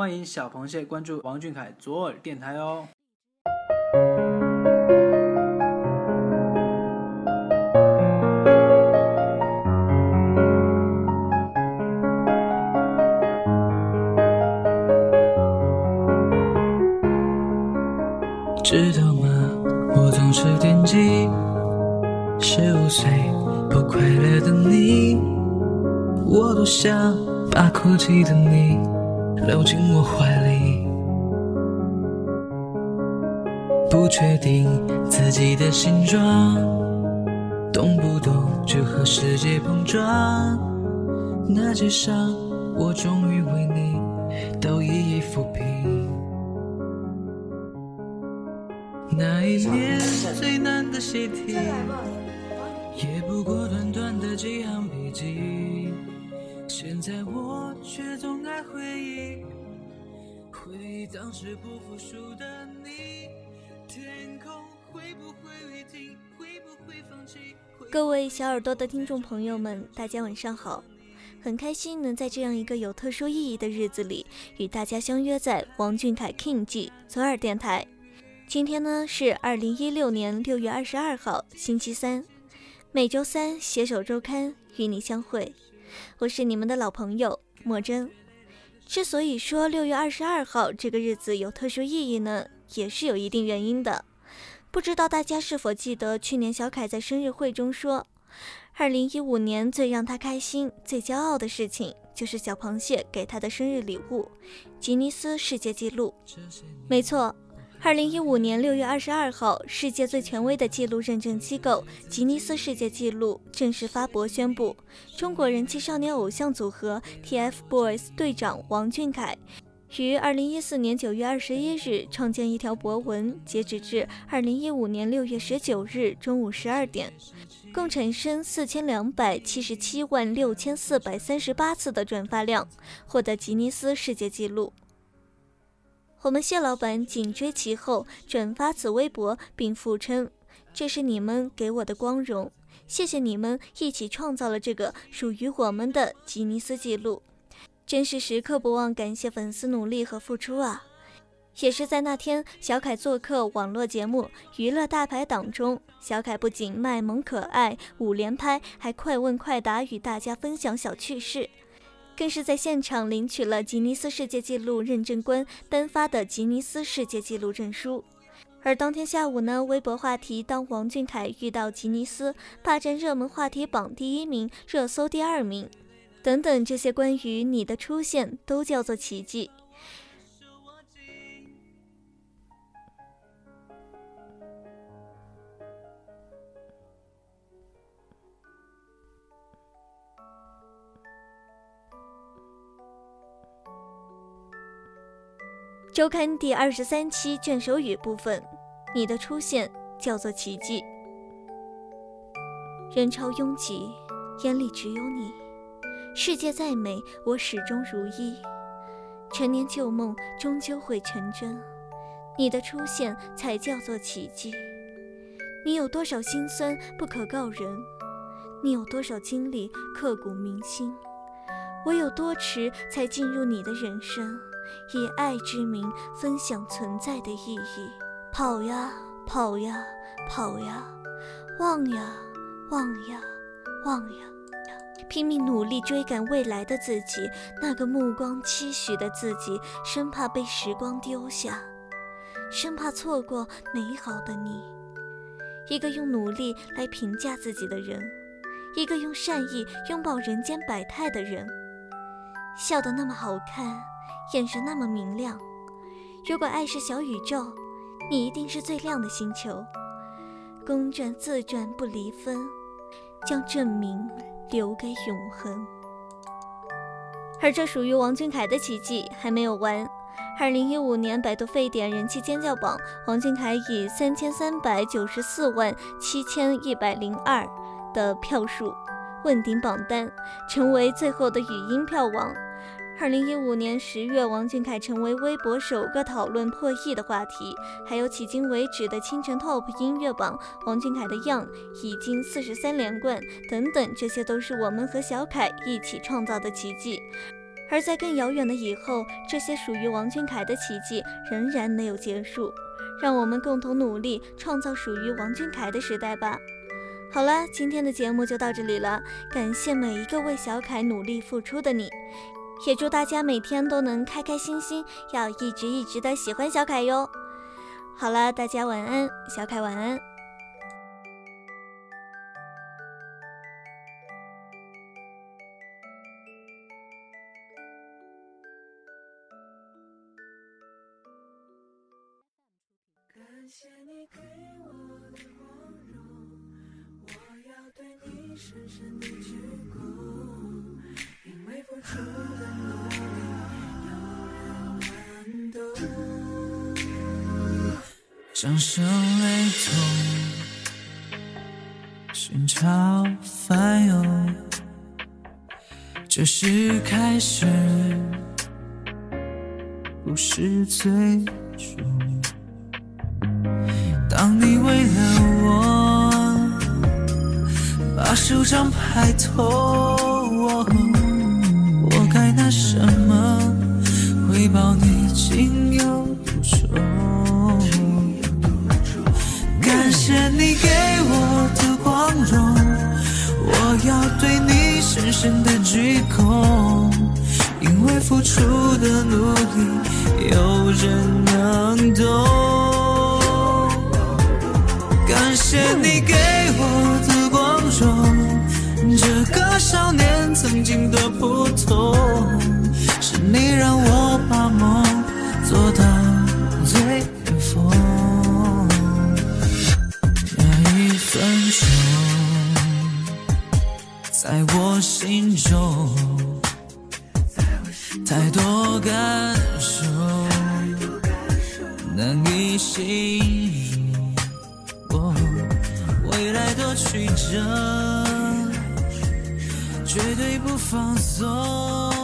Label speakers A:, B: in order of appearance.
A: 欢迎小螃蟹关注王俊凯左耳电台哦。
B: 知道吗？我总是惦记十五岁不快乐的你，我多想把哭泣的你搂进我怀里。不确定自己的形状，动不动就和世界碰撞。那些伤，我终于为你都一一抚平。那一年最难的习题，也不过短短的几行笔记。现在我却总爱回忆，当时不服输的你。天空会不会雨停？会不会放弃？
C: 各位小耳朵的听众朋友们，大家晚上好！很开心能在这样一个有特殊意义的日子里，与大家相约在王俊凯 King 记左耳电台。今天呢是二零一六年六月二十二号，星期三。每周三携手周刊与你相会，我是你们的老朋友莫真。之所以说六月二十二号这个日子有特殊意义呢，也是有一定原因的。不知道大家是否记得去年小凯在生日会中说，二零一五年最让他开心、最骄傲的事情，就是小螃蟹给他的生日礼物——吉尼斯世界纪录。没错。二零一五年六月二十二号，世界最权威的记录认证机构吉尼斯世界纪录正式发博宣布，中国人气少年偶像组合 TFBOYS 队长王俊凯于二零一四年九月二十一日创建一条博文，截止至二零一五年六月十九日中午十二点，共产生四千两百七十七万六千四百三十八次的转发量，获得吉尼斯世界纪录。我们谢老板紧追其后，转发此微博，并附称：“这是你们给我的光荣，谢谢你们一起创造了这个属于我们的吉尼斯纪录，真是时刻不忘感谢粉丝努力和付出啊！”也是在那天，小凯做客网络节目《娱乐大排档》中，小凯不仅卖萌可爱、五连拍，还快问快答，与大家分享小趣事。更是在现场领取了吉尼斯世界纪录认证官颁发的吉尼斯世界纪录证书。而当天下午呢，微博话题“当王俊凯遇到吉尼斯”霸占热门话题榜第一名、热搜第二名，等等这些关于你的出现都叫做奇迹。周刊第二十三期卷首语部分，你的出现叫做奇迹。人潮拥挤，眼里只有你。世界再美，我始终如一。陈年旧梦终究会成真，你的出现才叫做奇迹。你有多少心酸不可告人？你有多少经历刻骨铭心？我有多迟才进入你的人生？以爱之名分享存在的意义，跑呀跑呀跑呀，望呀望呀望呀，拼命努力追赶未来的自己，那个目光期许的自己，生怕被时光丢下，生怕错过美好的你。一个用努力来评价自己的人，一个用善意拥抱人间百态的人，笑得那么好看。眼神那么明亮，如果爱是小宇宙，你一定是最亮的星球。公转自转不离分，将证明留给永恒。而这属于王俊凯的奇迹还没有完。二零一五年百度沸点人气尖叫榜，王俊凯以三千三百九十四万七千一百零二的票数问鼎榜单，成为最后的语音票王。二零一五年十月，王俊凯成为微博首个讨论破亿的话题。还有迄今为止的清晨 TOP 音乐榜，王俊凯的《样》已经四十三连冠，等等，这些都是我们和小凯一起创造的奇迹。而在更遥远的以后，这些属于王俊凯的奇迹仍然没有结束。让我们共同努力，创造属于王俊凯的时代吧。好了，今天的节目就到这里了，感谢每一个为小凯努力付出的你，也祝大家每天都能开开心心，要一直一直的喜欢小凯哟。好了，大家晚安，小凯晚安。谢你给我的光荣，我要对你深深的鞠躬，
B: 掌声雷动，心潮翻涌，这是开始，不是最终。当你为了我把手掌拍痛，我该拿什么回报你情有独钟？谢你给我的光荣，我要对你深深的鞠躬，因为付出的努力有人能懂。感谢你给我的光荣，这个少年曾经的普通，在我心中，太多感受，难以形容。未来多曲折，绝对不放松。